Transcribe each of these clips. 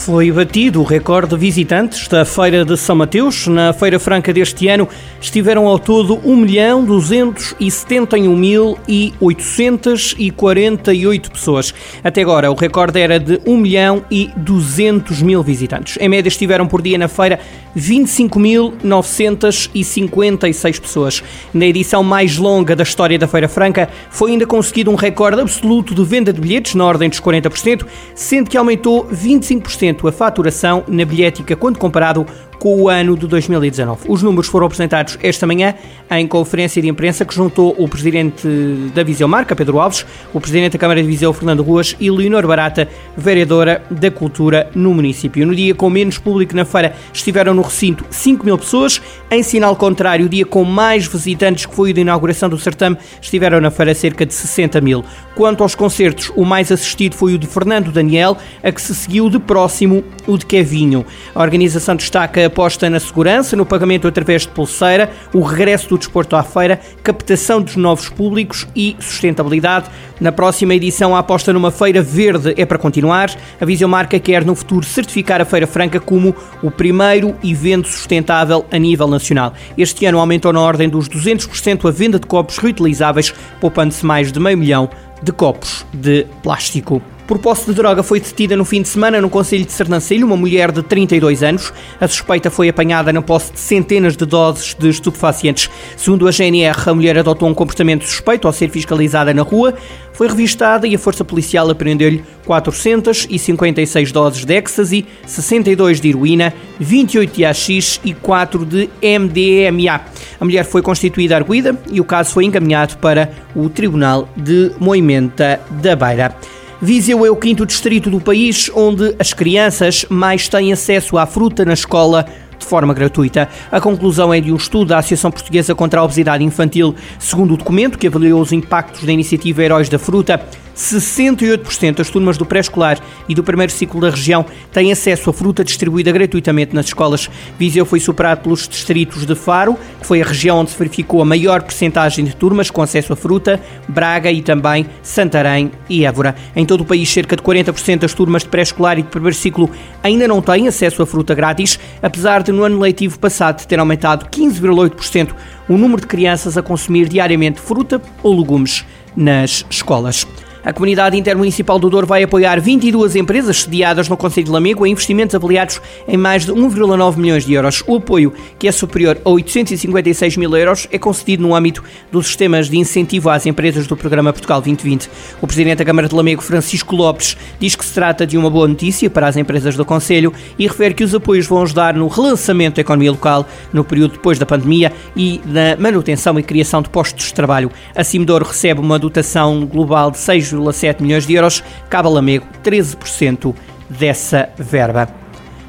Foi batido o recorde de visitantes da Feira de São Mateus. Na Feira Franca deste ano estiveram ao todo 1.271.848 pessoas. Até agora o recorde era de 1 milhão e 200 mil visitantes. Em média estiveram por dia na feira 25.956 pessoas. Na edição mais longa da história da Feira Franca foi ainda conseguido um recorde absoluto de venda de bilhetes na ordem dos 40%, sendo que aumentou 25% a faturação na bilhética quando comparado com o ano de 2019. Os números foram apresentados esta manhã em conferência de imprensa que juntou o presidente da Viseu Marca, Pedro Alves, o presidente da Câmara de Viseu, Fernando Ruas, e Leonor Barata, vereadora da Cultura no município. No dia com menos público na feira estiveram no recinto 5 mil pessoas, em sinal contrário, o dia com mais visitantes, que foi o de inauguração do certame, estiveram na feira cerca de 60 mil. Quanto aos concertos, o mais assistido foi o de Fernando Daniel, a que se seguiu de próximo o de Kevinho. A organização destaca aposta na segurança, no pagamento através de pulseira, o regresso do desporto à feira, captação dos novos públicos e sustentabilidade. Na próxima edição, a aposta numa feira verde é para continuar. A Visão Marca quer no futuro certificar a Feira Franca como o primeiro evento sustentável a nível nacional. Este ano aumentou na ordem dos 200% a venda de copos reutilizáveis, poupando-se mais de meio milhão de copos de plástico. Por posse de droga foi detida no fim de semana no Conselho de Sernancelho uma mulher de 32 anos. A suspeita foi apanhada na posse de centenas de doses de estupefacientes. Segundo a GNR, a mulher adotou um comportamento suspeito ao ser fiscalizada na rua, foi revistada e a força policial apreendeu-lhe 456 doses de ecstasy, 62 de heroína, 28 de AX e 4 de MDMA. A mulher foi constituída arguída e o caso foi encaminhado para o Tribunal de Moimenta da Beira. Viseu é o quinto distrito do país onde as crianças mais têm acesso à fruta na escola de forma gratuita. A conclusão é de um estudo da Associação Portuguesa contra a Obesidade Infantil. Segundo o documento, que avaliou os impactos da iniciativa Heróis da Fruta, 68% das turmas do pré-escolar e do primeiro ciclo da região têm acesso a fruta distribuída gratuitamente nas escolas. Viseu foi superado pelos distritos de Faro, que foi a região onde se verificou a maior percentagem de turmas com acesso a fruta, Braga e também Santarém e Évora. Em todo o país, cerca de 40% das turmas de pré-escolar e de primeiro ciclo ainda não têm acesso a fruta grátis, apesar de no ano letivo passado ter aumentado 15,8% o número de crianças a consumir diariamente fruta ou legumes nas escolas. A Comunidade Intermunicipal do Douro vai apoiar 22 empresas sediadas no Conselho de Lamego em investimentos avaliados em mais de 1,9 milhões de euros. O apoio, que é superior a 856 mil euros, é concedido no âmbito dos sistemas de incentivo às empresas do Programa Portugal 2020. O Presidente da Câmara de Lamego, Francisco Lopes, diz que se trata de uma boa notícia para as empresas do Conselho e refere que os apoios vão ajudar no relançamento da economia local no período depois da pandemia e na manutenção e criação de postos de trabalho. A Cimedouro recebe uma dotação global de 6 6,7 milhões de euros, cabe a Lamego 13% dessa verba.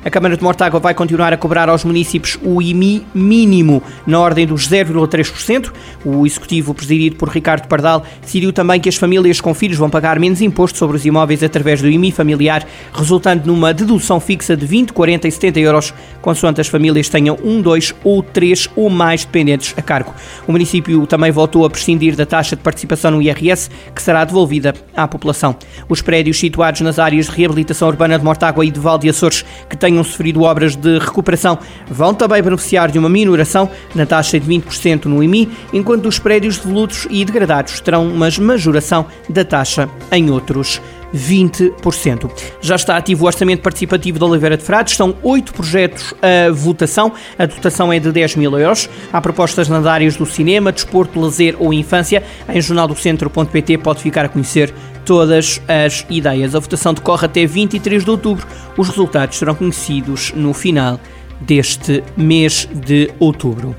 A Câmara de Mortágua vai continuar a cobrar aos municípios o IMI mínimo na ordem dos 0,3%. O executivo, presidido por Ricardo Pardal, decidiu também que as famílias com filhos vão pagar menos imposto sobre os imóveis através do IMI familiar, resultando numa dedução fixa de 20, 40 e 70 euros, consoante as famílias tenham um, dois ou três ou mais dependentes a cargo. O município também voltou a prescindir da taxa de participação no IRS, que será devolvida à população. Os prédios situados nas áreas de reabilitação urbana de Mortágua e de Val de Açores, que têm tenham sofrido obras de recuperação vão também beneficiar de uma minoração na taxa de 20% no IMI, enquanto os prédios devolutos e degradados terão uma majoração da taxa em outros 20%. Já está ativo o Orçamento Participativo de Oliveira de Frades, são oito projetos a votação, a dotação é de 10 mil euros. Há propostas nas áreas do cinema, desporto, lazer ou infância. Em jornaldocentro.pt pode ficar a conhecer todas as ideias. A votação decorre até 23 de outubro. Os resultados serão conhecidos no final deste mês de outubro.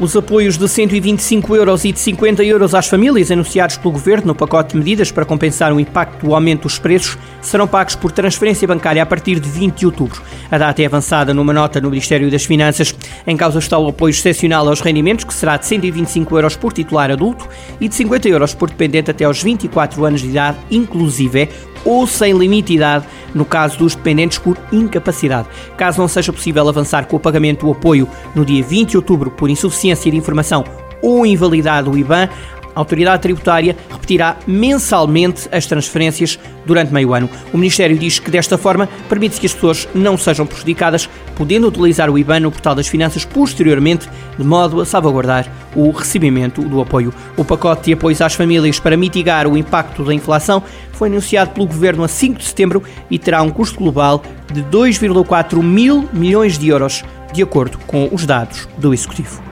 Os apoios de 125 euros e de 50 euros às famílias anunciados pelo Governo no pacote de medidas para compensar o impacto do aumento dos preços serão pagos por transferência bancária a partir de 20 de outubro. A data é avançada numa nota no Ministério das Finanças. Em causa está o apoio excepcional aos rendimentos, que será de 125 euros por titular adulto e de 50 euros por dependente até aos 24 anos de idade, inclusive ou sem limite de idade no caso dos dependentes por incapacidade. Caso não seja possível avançar com o pagamento do apoio no dia 20 de outubro por insuficiência de informação ou invalidade do IBAN, a autoridade tributária repetirá mensalmente as transferências durante meio ano. O Ministério diz que desta forma permite que as pessoas não sejam prejudicadas, podendo utilizar o IBAN no portal das finanças posteriormente, de modo a salvaguardar o recebimento do apoio. O pacote de apoios às famílias para mitigar o impacto da inflação foi anunciado pelo Governo a 5 de setembro e terá um custo global de 2,4 mil milhões de euros, de acordo com os dados do Executivo.